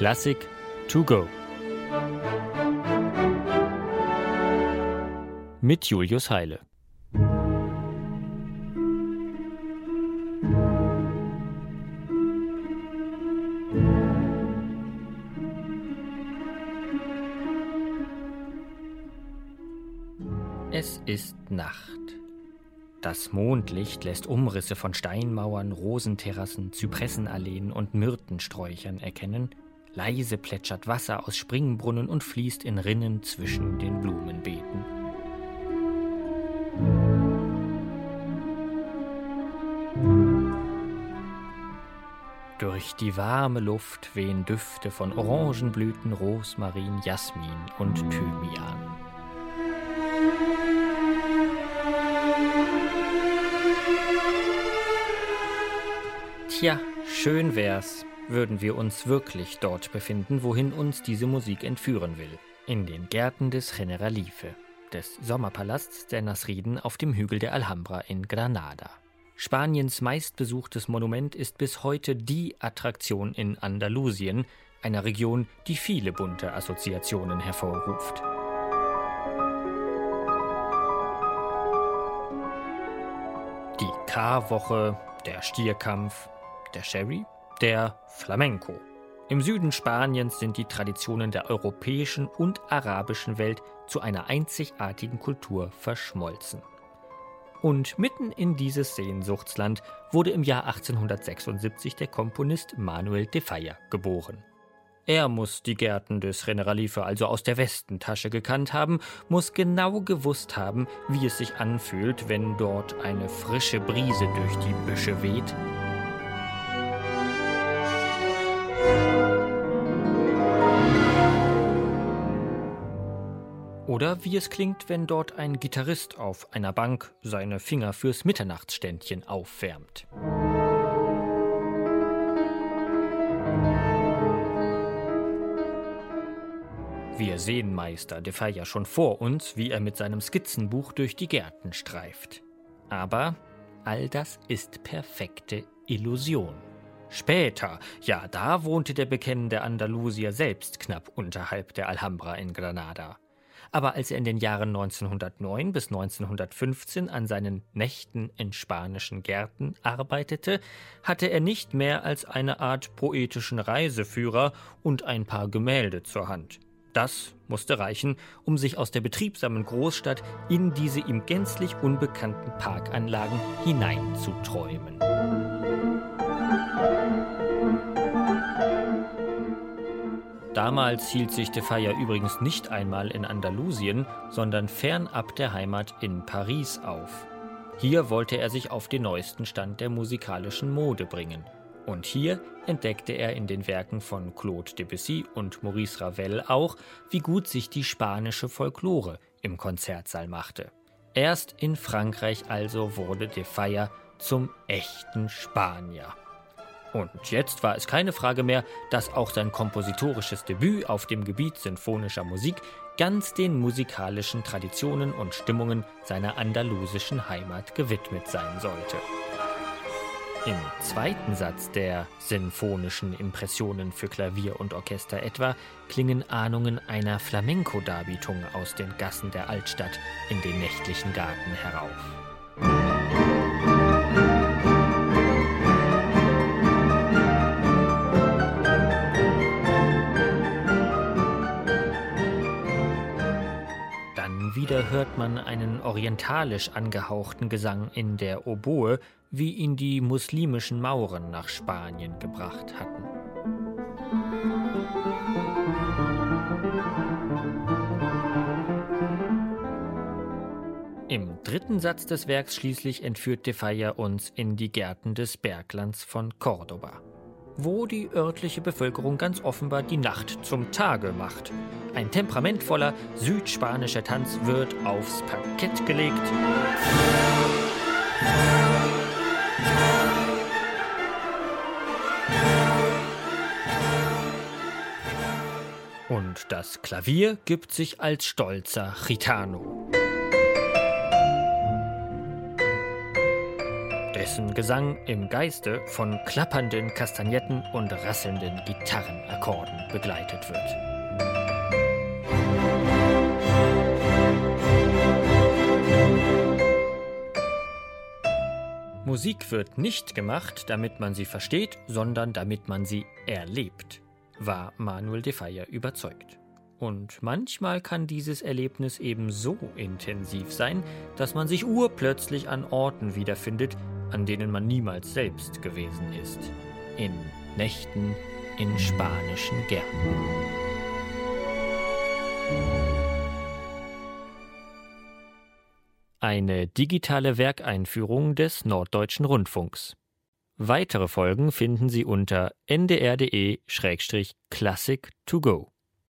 Klassik to go. Mit Julius Heile. Es ist Nacht. Das Mondlicht lässt Umrisse von Steinmauern, Rosenterrassen, Zypressenalleen und Myrtensträuchern erkennen. Leise plätschert Wasser aus Springbrunnen und fließt in Rinnen zwischen den Blumenbeeten. Durch die warme Luft wehen Düfte von Orangenblüten, Rosmarin, Jasmin und Thymian. Tja, schön wär's, würden wir uns wirklich dort befinden, wohin uns diese Musik entführen will. In den Gärten des Generalife, des Sommerpalasts der Nasriden auf dem Hügel der Alhambra in Granada. Spaniens meistbesuchtes Monument ist bis heute die Attraktion in Andalusien, einer Region, die viele bunte Assoziationen hervorruft. Die Karwoche, der Stierkampf, der Sherry, der Flamenco. Im Süden Spaniens sind die Traditionen der europäischen und arabischen Welt zu einer einzigartigen Kultur verschmolzen. Und mitten in dieses Sehnsuchtsland wurde im Jahr 1876 der Komponist Manuel de Falla geboren. Er muss die Gärten des Generalife also aus der Westentasche gekannt haben, muss genau gewusst haben, wie es sich anfühlt, wenn dort eine frische Brise durch die Büsche weht Oder wie es klingt, wenn dort ein Gitarrist auf einer Bank seine Finger fürs Mitternachtsständchen aufwärmt. Wir sehen Meister de Falla schon vor uns, wie er mit seinem Skizzenbuch durch die Gärten streift. Aber all das ist perfekte Illusion. Später, ja, da wohnte der bekennende Andalusier selbst knapp unterhalb der Alhambra in Granada aber als er in den Jahren 1909 bis 1915 an seinen Nächten in spanischen Gärten arbeitete, hatte er nicht mehr als eine Art poetischen Reiseführer und ein paar Gemälde zur Hand. Das musste reichen, um sich aus der betriebsamen Großstadt in diese ihm gänzlich unbekannten Parkanlagen hineinzuträumen. Damals hielt sich de Falla übrigens nicht einmal in Andalusien, sondern fernab der Heimat in Paris auf. Hier wollte er sich auf den neuesten Stand der musikalischen Mode bringen. Und hier entdeckte er in den Werken von Claude Debussy und Maurice Ravel auch, wie gut sich die spanische Folklore im Konzertsaal machte. Erst in Frankreich also wurde de Falla zum echten Spanier. Und jetzt war es keine Frage mehr, dass auch sein kompositorisches Debüt auf dem Gebiet sinfonischer Musik ganz den musikalischen Traditionen und Stimmungen seiner andalusischen Heimat gewidmet sein sollte. Im zweiten Satz der sinfonischen Impressionen für Klavier und Orchester etwa klingen Ahnungen einer Flamenco-Darbietung aus den Gassen der Altstadt in den nächtlichen Garten herauf. Wieder hört man einen orientalisch angehauchten Gesang in der Oboe, wie ihn die muslimischen Mauren nach Spanien gebracht hatten. Im dritten Satz des Werks schließlich entführt de Falla uns in die Gärten des Berglands von Cordoba wo die örtliche Bevölkerung ganz offenbar die Nacht zum Tage macht. Ein temperamentvoller südspanischer Tanz wird aufs Parkett gelegt. Und das Klavier gibt sich als stolzer Gitano. Dessen Gesang im Geiste von klappernden Kastagnetten und rasselnden Gitarrenakkorden begleitet wird. Musik wird nicht gemacht, damit man sie versteht, sondern damit man sie erlebt, war Manuel de Falla überzeugt. Und manchmal kann dieses Erlebnis eben so intensiv sein, dass man sich urplötzlich an Orten wiederfindet, an denen man niemals selbst gewesen ist. In Nächten in spanischen Gärten. Eine digitale Werkeinführung des Norddeutschen Rundfunks. Weitere Folgen finden Sie unter ndr.de-classic to go.